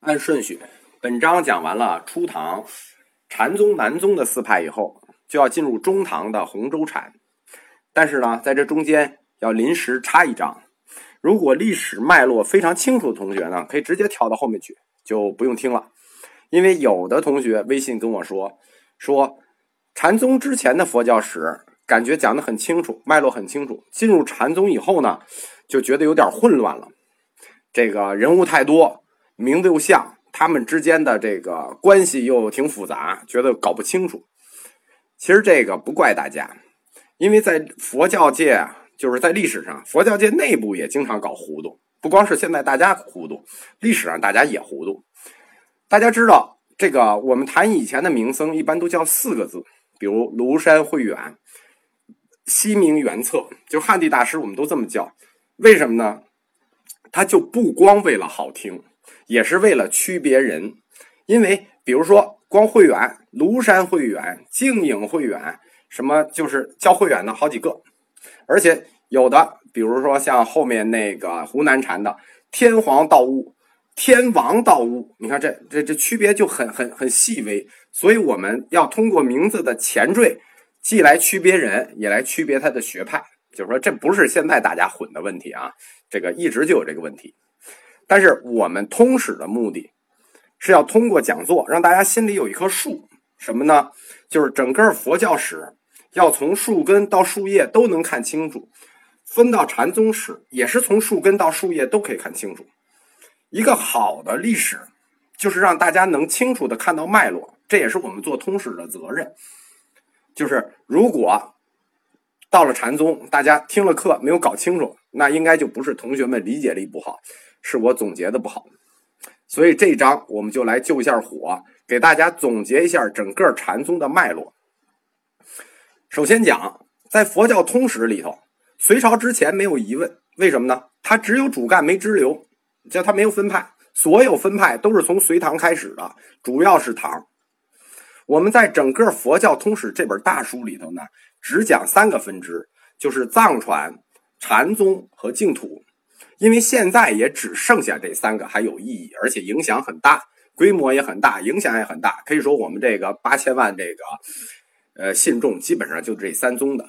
按顺序，本章讲完了初唐禅宗、南宗的四派以后，就要进入中唐的洪州禅。但是呢，在这中间要临时插一章。如果历史脉络非常清楚的同学呢，可以直接跳到后面去，就不用听了。因为有的同学微信跟我说，说禅宗之前的佛教史感觉讲的很清楚，脉络很清楚，进入禅宗以后呢，就觉得有点混乱了。这个人物太多。名字又像，他们之间的这个关系又挺复杂，觉得搞不清楚。其实这个不怪大家，因为在佛教界，就是在历史上，佛教界内部也经常搞糊涂。不光是现在大家糊涂，历史上大家也糊涂。大家知道，这个我们谈以前的名僧，一般都叫四个字，比如庐山慧远、西明圆策，就汉地大师，我们都这么叫。为什么呢？他就不光为了好听。也是为了区别人，因为比如说光慧远、庐山慧远、静影慧远，什么就是叫慧远的好几个，而且有的，比如说像后面那个湖南禅的天皇道悟、天王道悟，你看这这这区别就很很很细微，所以我们要通过名字的前缀，既来区别人，也来区别他的学派。就是说，这不是现在大家混的问题啊，这个一直就有这个问题。但是我们通史的目的，是要通过讲座让大家心里有一棵树，什么呢？就是整个佛教史要从树根到树叶都能看清楚，分到禅宗史也是从树根到树叶都可以看清楚。一个好的历史，就是让大家能清楚的看到脉络，这也是我们做通史的责任。就是如果到了禅宗，大家听了课没有搞清楚，那应该就不是同学们理解力不好。是我总结的不好，所以这一章我们就来救一下火，给大家总结一下整个禅宗的脉络。首先讲，在佛教通史里头，隋朝之前没有疑问，为什么呢？它只有主干没支流，叫它没有分派，所有分派都是从隋唐开始的，主要是唐。我们在整个佛教通史这本大书里头呢，只讲三个分支，就是藏传、禅宗和净土。因为现在也只剩下这三个还有意义，而且影响很大，规模也很大，影响也很大。可以说我们这个八千万这个呃信众，基本上就这三宗的。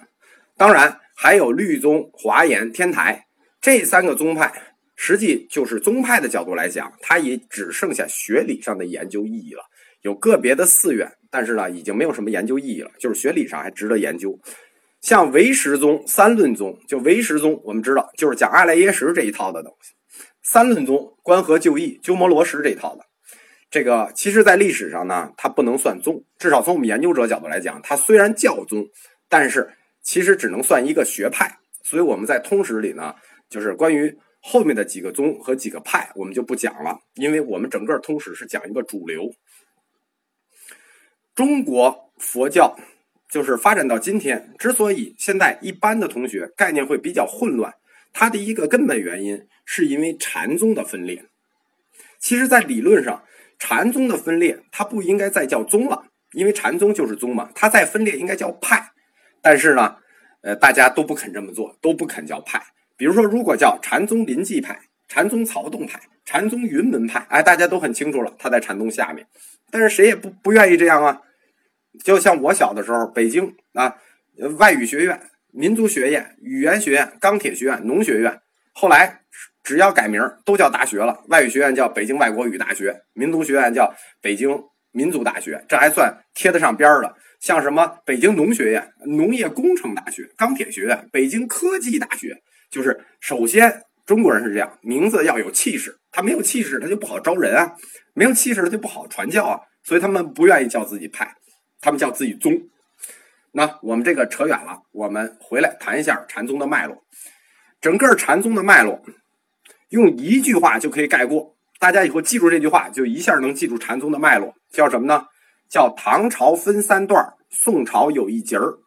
当然还有律宗、华严、天台这三个宗派，实际就是宗派的角度来讲，它也只剩下学理上的研究意义了。有个别的寺院，但是呢，已经没有什么研究意义了，就是学理上还值得研究。像唯识宗、三论宗，就唯识宗，我们知道就是讲阿赖耶识这一套的东西；三论宗，观合就义、鸠摩罗什这一套的。这个其实，在历史上呢，它不能算宗，至少从我们研究者角度来讲，它虽然叫宗，但是其实只能算一个学派。所以我们在通史里呢，就是关于后面的几个宗和几个派，我们就不讲了，因为我们整个通史是讲一个主流。中国佛教。就是发展到今天，之所以现在一般的同学概念会比较混乱，它的一个根本原因是因为禅宗的分裂。其实，在理论上，禅宗的分裂它不应该再叫宗了，因为禅宗就是宗嘛，它再分裂应该叫派。但是呢，呃，大家都不肯这么做，都不肯叫派。比如说，如果叫禅宗临济派、禅宗曹洞派、禅宗云门派，哎，大家都很清楚了，它在禅宗下面。但是谁也不不愿意这样啊。就像我小的时候，北京啊，外语学院、民族学院、语言学院、钢铁学院、农学院，后来只要改名都叫大学了。外语学院叫北京外国语大学，民族学院叫北京民族大学，这还算贴得上边儿的。像什么北京农学院、农业工程大学、钢铁学院、北京科技大学，就是首先中国人是这样，名字要有气势，他没有气势，他就不好招人啊，没有气势他就不好传教啊，所以他们不愿意叫自己派。他们叫自己宗，那我们这个扯远了，我们回来谈一下禅宗的脉络。整个禅宗的脉络，用一句话就可以概括，大家以后记住这句话，就一下能记住禅宗的脉络。叫什么呢？叫唐朝分三段，宋朝有一节儿。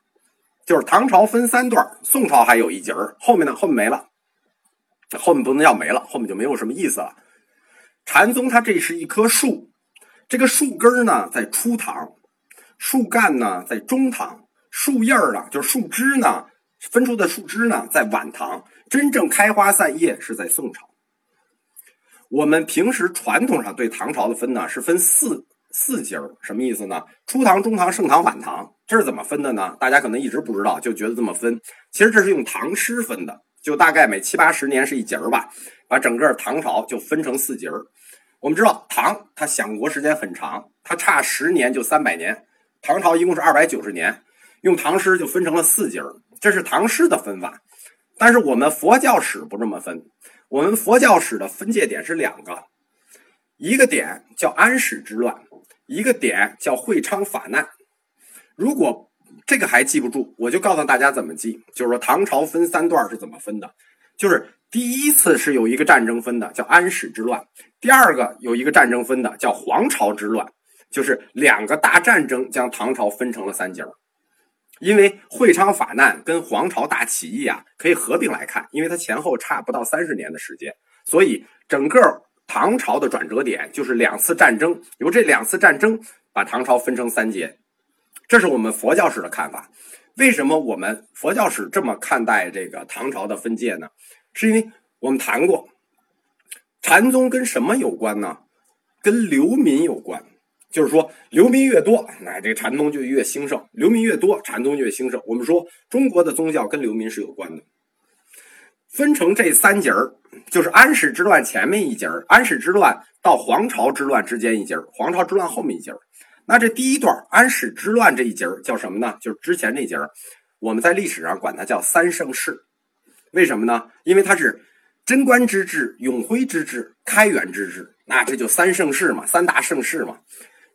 就是唐朝分三段，宋朝还有一节儿，后面呢？后面没了，后面不能要没了，后面就没有什么意思了。禅宗它这是一棵树，这个树根呢在初唐。树干呢，在中唐；树叶儿呢，就是树枝呢，分出的树枝呢，在晚唐；真正开花散叶是在宋朝。我们平时传统上对唐朝的分呢，是分四四节儿，什么意思呢？初唐、中唐、盛唐、晚唐，这是怎么分的呢？大家可能一直不知道，就觉得这么分。其实这是用唐诗分的，就大概每七八十年是一节儿吧，把整个唐朝就分成四节儿。我们知道唐它享国时间很长，它差十年就三百年，唐朝一共是二百九十年，用唐诗就分成了四节儿，这是唐诗的分法。但是我们佛教史不这么分，我们佛教史的分界点是两个，一个点叫安史之乱。一个点叫会昌法难，如果这个还记不住，我就告诉大家怎么记。就是说唐朝分三段是怎么分的，就是第一次是有一个战争分的，叫安史之乱；第二个有一个战争分的，叫黄巢之乱，就是两个大战争将唐朝分成了三节儿。因为会昌法难跟黄巢大起义啊可以合并来看，因为它前后差不到三十年的时间，所以整个。唐朝的转折点就是两次战争，由这两次战争把唐朝分成三节，这是我们佛教史的看法。为什么我们佛教史这么看待这个唐朝的分界呢？是因为我们谈过，禅宗跟什么有关呢？跟流民有关。就是说，流民越多，那这个禅宗就越兴盛；流民越多，禅宗就越兴盛。我们说，中国的宗教跟流民是有关的。分成这三节儿，就是安史之乱前面一节儿，安史之乱到黄巢之乱之间一节儿，黄巢之乱后面一节儿。那这第一段安史之乱这一节儿叫什么呢？就是之前这节儿，我们在历史上管它叫三盛世。为什么呢？因为它是贞观之治、永徽之治、开元之治，那这就三盛世嘛，三大盛世嘛。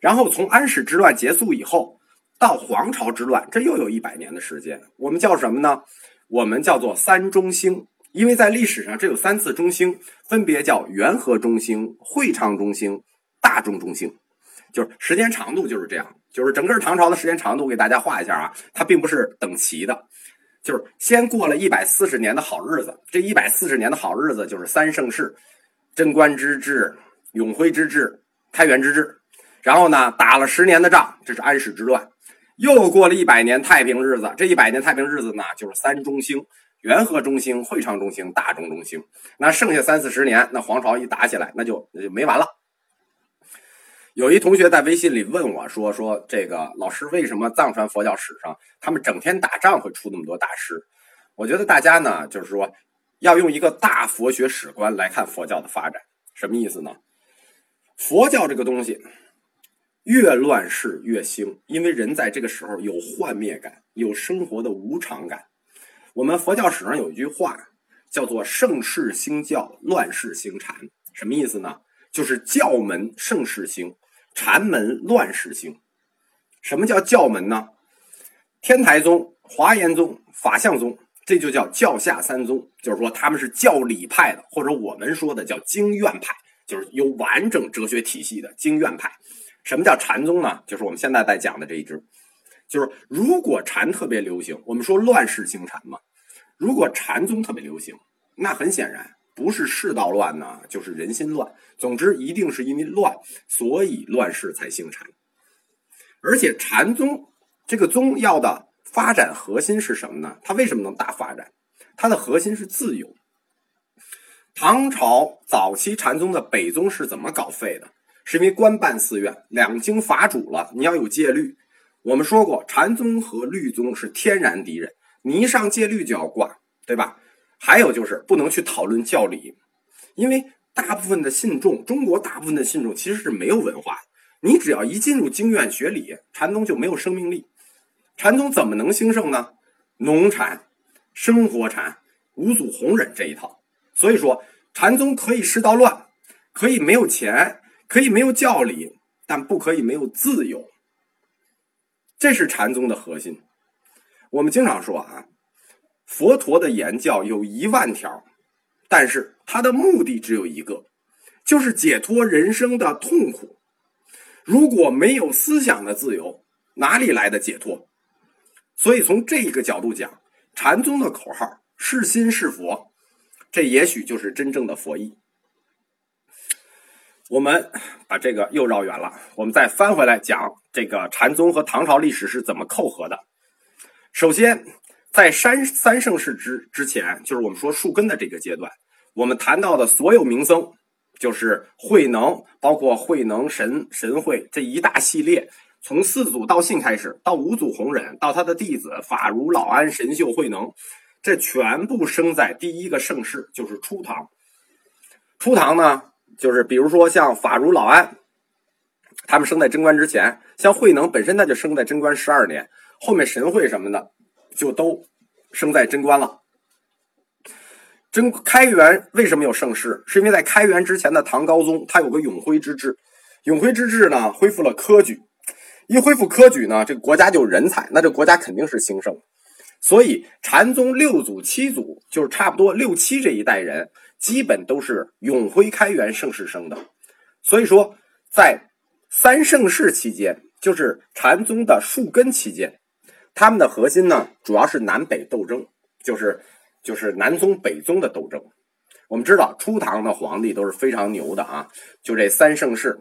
然后从安史之乱结束以后，到黄巢之乱，这又有一百年的时间，我们叫什么呢？我们叫做三中兴。因为在历史上，这有三次中兴，分别叫元和中兴、会昌中兴、大中中兴，就是时间长度就是这样。就是整个唐朝的时间长度，给大家画一下啊，它并不是等齐的，就是先过了一百四十年的好日子，这一百四十年的好日子就是三盛世：贞观之治、永徽之治、开元之治。然后呢，打了十年的仗，这是安史之乱，又过了一百年太平日子，这一百年太平日子呢，就是三中兴。元和中兴、会昌中兴、大中中兴，那剩下三四十年，那皇朝一打起来，那就那就没完了。有一同学在微信里问我说：“说这个老师为什么藏传佛教史上他们整天打仗会出那么多大师？”我觉得大家呢，就是说要用一个大佛学史观来看佛教的发展，什么意思呢？佛教这个东西越乱世越兴，因为人在这个时候有幻灭感，有生活的无常感。我们佛教史上有一句话，叫做“盛世兴教，乱世兴禅”。什么意思呢？就是教门盛世兴，禅门乱世兴。什么叫教门呢？天台宗、华严宗、法相宗，这就叫教下三宗。就是说他们是教理派的，或者我们说的叫经院派，就是有完整哲学体系的经院派。什么叫禅宗呢？就是我们现在在讲的这一支。就是如果禅特别流行，我们说乱世兴禅嘛。如果禅宗特别流行，那很显然不是世道乱呢，就是人心乱。总之，一定是因为乱，所以乱世才兴禅。而且禅宗这个宗要的发展核心是什么呢？它为什么能大发展？它的核心是自由。唐朝早期禅宗的北宗是怎么搞废的？是因为官办寺院，两经法主了，你要有戒律。我们说过，禅宗和律宗是天然敌人。你一上戒律就要挂，对吧？还有就是不能去讨论教理，因为大部分的信众，中国大部分的信众其实是没有文化的。你只要一进入经院学理，禅宗就没有生命力。禅宗怎么能兴盛呢？农禅、生活禅、五祖弘忍这一套。所以说，禅宗可以世道乱，可以没有钱，可以没有教理，但不可以没有自由。这是禅宗的核心。我们经常说啊，佛陀的言教有一万条，但是他的目的只有一个，就是解脱人生的痛苦。如果没有思想的自由，哪里来的解脱？所以从这个角度讲，禅宗的口号“是心是佛”，这也许就是真正的佛意。我们把这个又绕远了，我们再翻回来讲这个禅宗和唐朝历史是怎么扣合的。首先，在三三盛世之之前，就是我们说树根的这个阶段，我们谈到的所有名僧，就是慧能，包括慧能神神会这一大系列，从四祖道信开始，到五祖弘忍，到他的弟子法如老安、神秀、慧能，这全部生在第一个盛世，就是初唐。初唐呢，就是比如说像法如老安，他们生在贞观之前；像慧能本身他就生在贞观十二年，后面神会什么的就都生在贞观了。真开元为什么有盛世？是因为在开元之前的唐高宗，他有个永徽之治。永徽之治呢，恢复了科举。一恢复科举呢，这个国家就人才，那这国家肯定是兴盛。所以禅宗六祖、七祖，就是差不多六七这一代人，基本都是永辉开元盛世生的。所以说，在三盛世期间，就是禅宗的树根期间，他们的核心呢，主要是南北斗争，就是。就是南宗北宗的斗争。我们知道初唐的皇帝都是非常牛的啊，就这三盛世。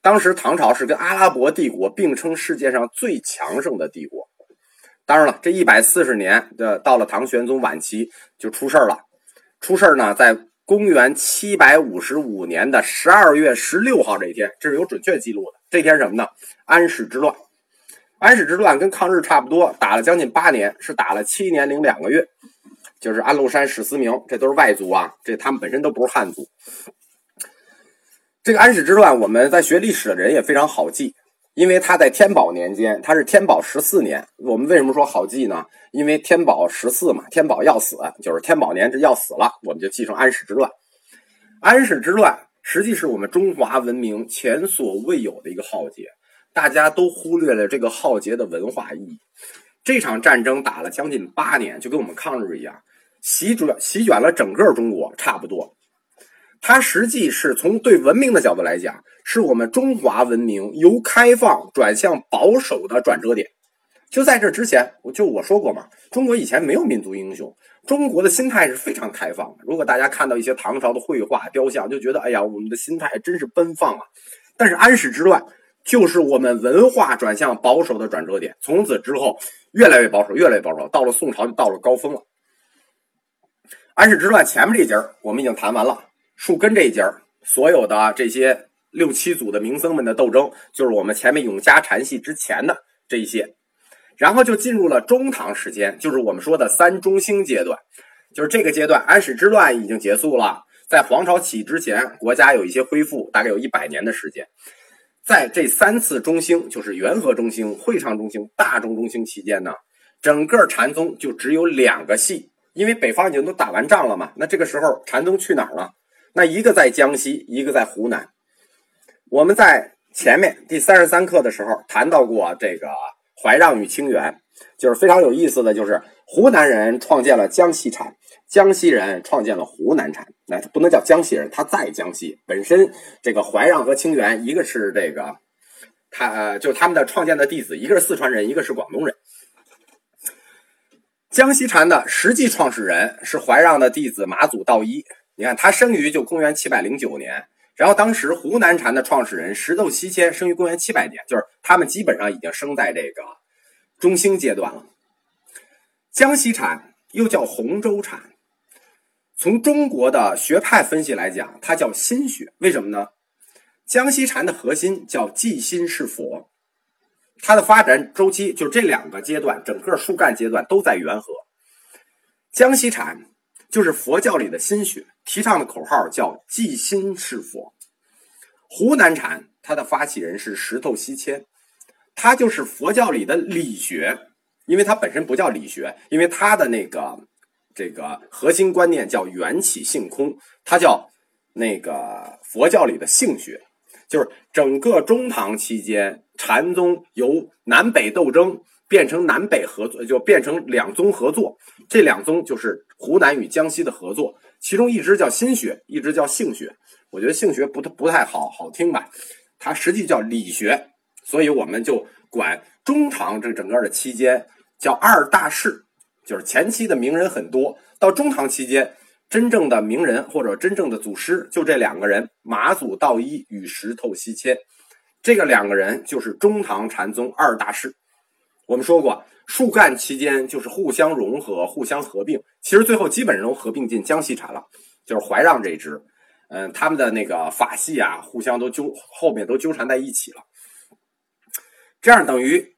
当时唐朝是跟阿拉伯帝国并称世界上最强盛的帝国。当然了，这一百四十年的到了唐玄宗晚期就出事了。出事儿呢，在公元七百五十五年的十二月十六号这一天，这是有准确记录的。这天什么呢？安史之乱。安史之乱跟抗日差不多，打了将近八年，是打了七年零两个月。就是安禄山、史思明，这都是外族啊，这他们本身都不是汉族。这个安史之乱，我们在学历史的人也非常好记，因为他在天宝年间，他是天宝十四年。我们为什么说好记呢？因为天宝十四嘛，天宝要死，就是天宝年这要死了，我们就记成安史之乱。安史之乱实际是我们中华文明前所未有的一个浩劫，大家都忽略了这个浩劫的文化意义。这场战争打了将近八年，就跟我们抗日一样。席卷席卷了整个中国，差不多。它实际是从对文明的角度来讲，是我们中华文明由开放转向保守的转折点。就在这之前，我就我说过嘛，中国以前没有民族英雄，中国的心态是非常开放的。如果大家看到一些唐朝的绘画雕像，就觉得哎呀，我们的心态真是奔放啊。但是安史之乱就是我们文化转向保守的转折点，从此之后越来越保守，越来越保守，到了宋朝就到了高峰了。安史之乱前面这节儿我们已经谈完了，树根这一节儿，所有的这些六七组的名僧们的斗争，就是我们前面永嘉禅系之前的这一些，然后就进入了中唐时间，就是我们说的三中兴阶段，就是这个阶段，安史之乱已经结束了，在皇朝起之前，国家有一些恢复，大概有一百年的时间，在这三次中兴，就是元和中兴、会昌中兴、大中中兴期间呢，整个禅宗就只有两个系。因为北方已经都打完仗了嘛，那这个时候禅宗去哪儿了？那一个在江西，一个在湖南。我们在前面第三十三课的时候谈到过这个怀让与清源，就是非常有意思的就是湖南人创建了江西禅，江西人创建了湖南禅。那不能叫江西人，他在江西本身，这个怀让和清源，一个是这个他呃，就他们的创建的弟子，一个是四川人，一个是广东人。江西禅的实际创始人是怀让的弟子马祖道一。你看，他生于就公元七百零九年。然后当时湖南禅的创始人石头西迁生于公元七百年，就是他们基本上已经生在这个中兴阶段了。江西禅又叫洪州禅，从中国的学派分析来讲，它叫心学。为什么呢？江西禅的核心叫即心是佛。它的发展周期就这两个阶段，整个树干阶段都在元和。江西禅就是佛教里的心学，提倡的口号叫“即心是佛”。湖南禅它的发起人是石头西迁，他就是佛教里的理学，因为它本身不叫理学，因为它的那个这个核心观念叫缘起性空，它叫那个佛教里的性学。就是整个中唐期间，禅宗由南北斗争变成南北合作，就变成两宗合作。这两宗就是湖南与江西的合作，其中一支叫心学，一支叫性学。我觉得性学不太不太好好听吧，它实际叫理学。所以我们就管中唐这整个的期间叫二大士，就是前期的名人很多，到中唐期间。真正的名人或者真正的祖师，就这两个人：马祖道一与石头西迁。这个两个人就是中唐禅宗二大士。我们说过，树干期间就是互相融合、互相合并，其实最后基本上都合并进江西茶了，就是怀让这一支。嗯，他们的那个法系啊，互相都纠后面都纠缠在一起了。这样等于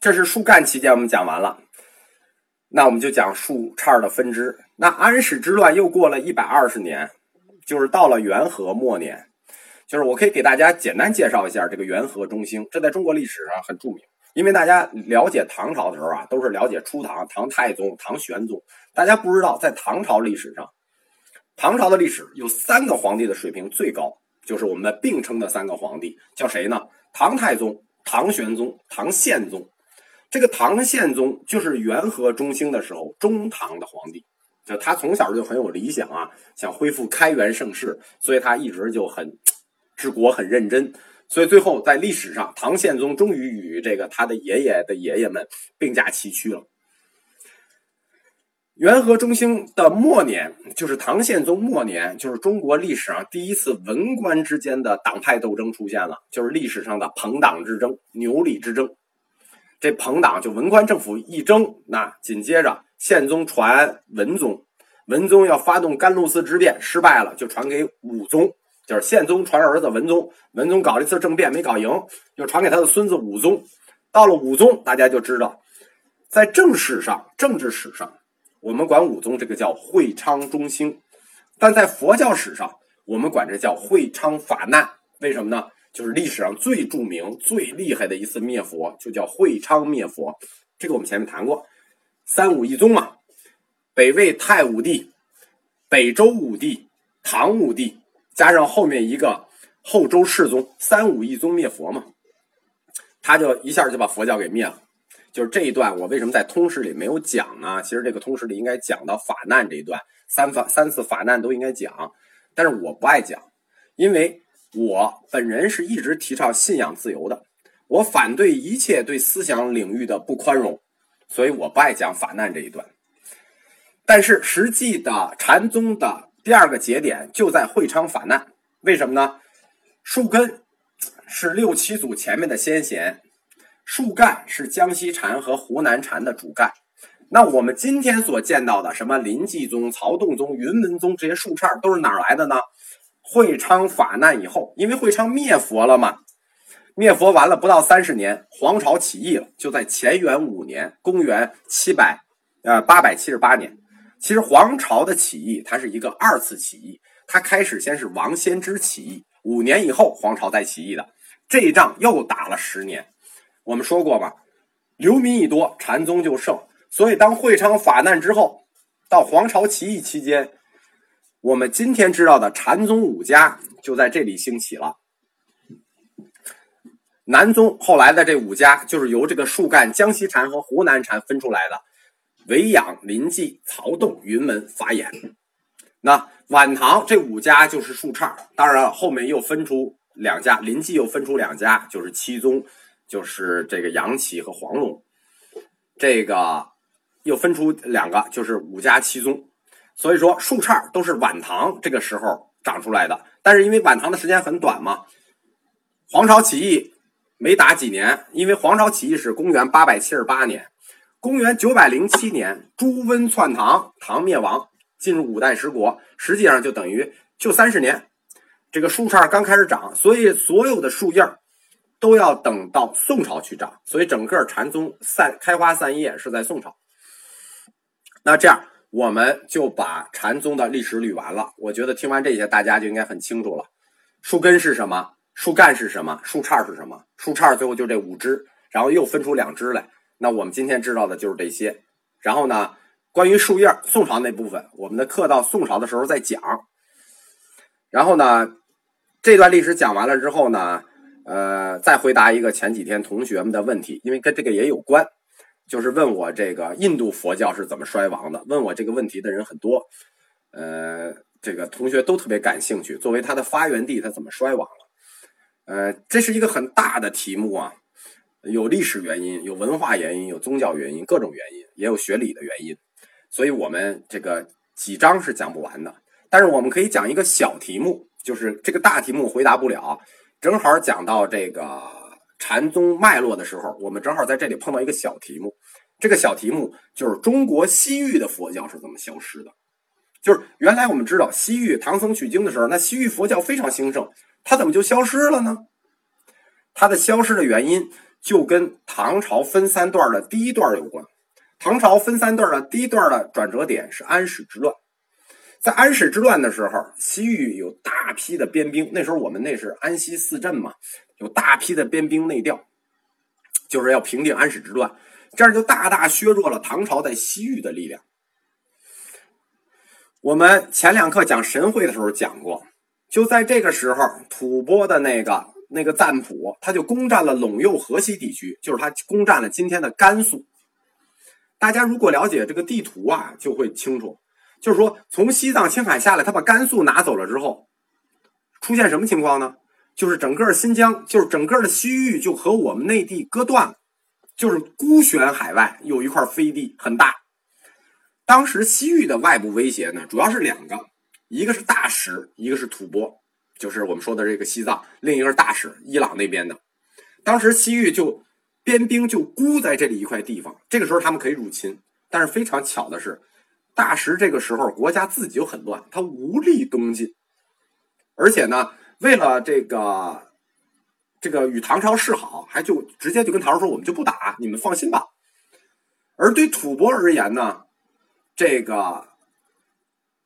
这是树干期间我们讲完了，那我们就讲树杈的分支。那安史之乱又过了一百二十年，就是到了元和末年。就是我可以给大家简单介绍一下这个元和中兴，这在中国历史上很著名。因为大家了解唐朝的时候啊，都是了解初唐、唐太宗、唐玄宗，大家不知道在唐朝历史上，唐朝的历史有三个皇帝的水平最高，就是我们并称的三个皇帝，叫谁呢？唐太宗、唐玄宗、唐宪宗。这个唐宪宗就是元和中兴的时候中唐的皇帝，就他从小就很有理想啊，想恢复开元盛世，所以他一直就很。治国很认真，所以最后在历史上，唐宪宗终于与这个他的爷爷的爷爷们并驾齐驱了。元和中兴的末年，就是唐宪宗末年，就是中国历史上第一次文官之间的党派斗争出现了，就是历史上的朋党之争、牛李之争。这朋党就文官政府一争，那紧接着宪宗传文宗，文宗要发动甘露寺之变，失败了，就传给武宗。就是宪宗传儿子文宗，文宗搞了一次政变没搞赢，又传给他的孙子武宗。到了武宗，大家就知道，在正史上、政治史上，我们管武宗这个叫会昌中兴；但在佛教史上，我们管这叫会昌法难。为什么呢？就是历史上最著名、最厉害的一次灭佛，就叫会昌灭佛。这个我们前面谈过，三武一宗嘛，北魏太武帝、北周武帝、唐武帝。加上后面一个后周世宗，三武一宗灭佛嘛，他就一下就把佛教给灭了。就是这一段，我为什么在通史里没有讲呢？其实这个通史里应该讲到法难这一段，三法三次法难都应该讲，但是我不爱讲，因为我本人是一直提倡信仰自由的，我反对一切对思想领域的不宽容，所以我不爱讲法难这一段。但是实际的禅宗的。第二个节点就在会昌法难，为什么呢？树根是六七祖前面的先贤，树干是江西禅和湖南禅的主干。那我们今天所见到的什么临济宗、曹洞宗、云门宗这些树杈都是哪儿来的呢？会昌法难以后，因为会昌灭佛了嘛，灭佛完了不到三十年，黄巢起义了，就在乾元五年，公元七百呃八百七十八年。其实黄巢的起义，它是一个二次起义。它开始先是王先知起义，五年以后黄巢再起义的。这一仗又打了十年。我们说过嘛，流民一多，禅宗就盛。所以当会昌法难之后，到黄巢起义期间，我们今天知道的禅宗五家就在这里兴起了。南宗后来的这五家，就是由这个树干江西禅和湖南禅分出来的。维养、临济、曹洞、云门、法眼，那晚唐这五家就是树杈。当然了，后面又分出两家，临济又分出两家，就是七宗，就是这个杨岐和黄龙。这个又分出两个，就是五家七宗。所以说，树杈都是晚唐这个时候长出来的。但是因为晚唐的时间很短嘛，黄巢起义没打几年，因为黄巢起义是公元八百七十八年。公元九百零七年，朱温篡唐，唐灭亡，进入五代十国，实际上就等于就三十年。这个树杈刚开始长，所以所有的树叶都要等到宋朝去长。所以整个禅宗散开花散叶是在宋朝。那这样我们就把禅宗的历史捋完了。我觉得听完这些，大家就应该很清楚了：树根是什么？树干是什么？树杈是什么？树杈最后就这五枝，然后又分出两枝来。那我们今天知道的就是这些，然后呢，关于树叶宋朝那部分，我们的课到宋朝的时候再讲。然后呢，这段历史讲完了之后呢，呃，再回答一个前几天同学们的问题，因为跟这个也有关，就是问我这个印度佛教是怎么衰亡的。问我这个问题的人很多，呃，这个同学都特别感兴趣，作为它的发源地，它怎么衰亡了？呃，这是一个很大的题目啊。有历史原因，有文化原因，有宗教原因，各种原因，也有学理的原因，所以我们这个几章是讲不完的。但是我们可以讲一个小题目，就是这个大题目回答不了，正好讲到这个禅宗脉络的时候，我们正好在这里碰到一个小题目。这个小题目就是中国西域的佛教是怎么消失的？就是原来我们知道西域唐僧取经的时候，那西域佛教非常兴盛，它怎么就消失了呢？它的消失的原因就跟唐朝分三段的第一段有关。唐朝分三段的第一段的转折点是安史之乱。在安史之乱的时候，西域有大批的边兵，那时候我们那是安西四镇嘛，有大批的边兵内调，就是要平定安史之乱，这样就大大削弱了唐朝在西域的力量。我们前两课讲神会的时候讲过，就在这个时候，吐蕃的那个那个赞普，他就攻占了陇右河西地区，就是他攻占了今天的甘肃。大家如果了解这个地图啊，就会清楚。就是说，从西藏、青海下来，他把甘肃拿走了之后，出现什么情况呢？就是整个新疆，就是整个的西域，就和我们内地割断了，就是孤悬海外，有一块飞地很大。当时西域的外部威胁呢，主要是两个，一个是大食，一个是吐蕃，就是我们说的这个西藏；另一个是大使，伊朗那边的。当时西域就边兵就孤在这里一块地方，这个时候他们可以入侵，但是非常巧的是。大石这个时候国家自己就很乱，他无力东进，而且呢，为了这个这个与唐朝示好，还就直接就跟唐朝说：“我们就不打，你们放心吧。”而对吐蕃而言呢，这个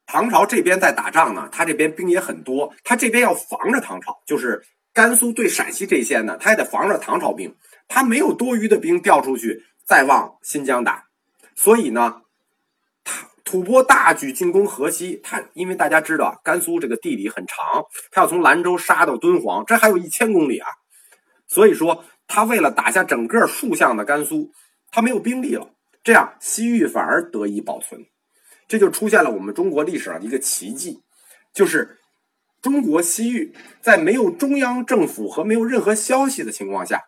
唐朝这边在打仗呢，他这边兵也很多，他这边要防着唐朝，就是甘肃对陕西这线呢，他也得防着唐朝兵，他没有多余的兵调出去再往新疆打，所以呢。吐蕃大举进攻河西，他因为大家知道甘肃这个地理很长，他要从兰州杀到敦煌，这还有一千公里啊。所以说，他为了打下整个竖向的甘肃，他没有兵力了。这样，西域反而得以保存，这就出现了我们中国历史上的一个奇迹，就是中国西域在没有中央政府和没有任何消息的情况下，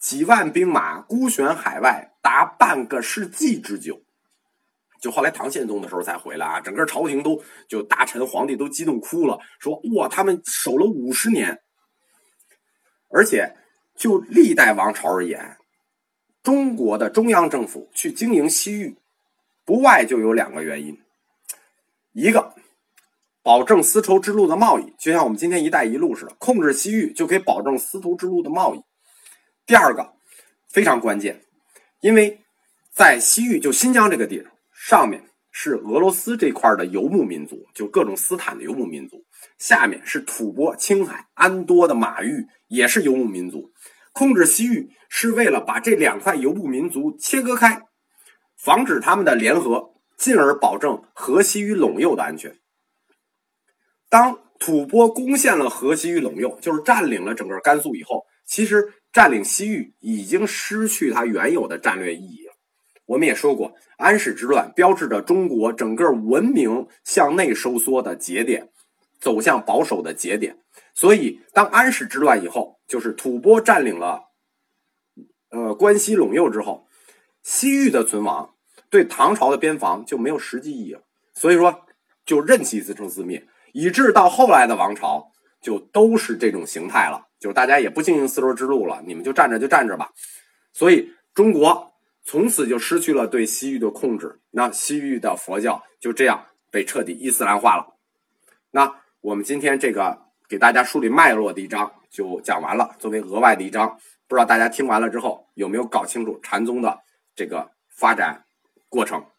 几万兵马孤悬海外达半个世纪之久。就后来唐宪宗的时候才回来啊，整个朝廷都就大臣皇帝都激动哭了，说哇，他们守了五十年。而且就历代王朝而言，中国的中央政府去经营西域，不外就有两个原因：一个保证丝绸之路的贸易，就像我们今天“一带一路”似的，控制西域就可以保证丝绸之路的贸易；第二个非常关键，因为在西域就新疆这个地儿。上面是俄罗斯这块的游牧民族，就各种斯坦的游牧民族；下面是吐蕃、青海、安多的马域，也是游牧民族。控制西域是为了把这两块游牧民族切割开，防止他们的联合，进而保证河西与陇右的安全。当吐蕃攻陷了河西与陇右，就是占领了整个甘肃以后，其实占领西域已经失去它原有的战略意义了。我们也说过，安史之乱标志着中国整个文明向内收缩的节点，走向保守的节点。所以，当安史之乱以后，就是吐蕃占领了，呃，关西陇右之后，西域的存亡对唐朝的边防就没有实际意义了。所以说，就任其自生自灭，以致到后来的王朝就都是这种形态了，就是大家也不经营丝绸之路了，你们就站着就站着吧。所以，中国。从此就失去了对西域的控制，那西域的佛教就这样被彻底伊斯兰化了。那我们今天这个给大家梳理脉络的一章就讲完了，作为额外的一章，不知道大家听完了之后有没有搞清楚禅宗的这个发展过程。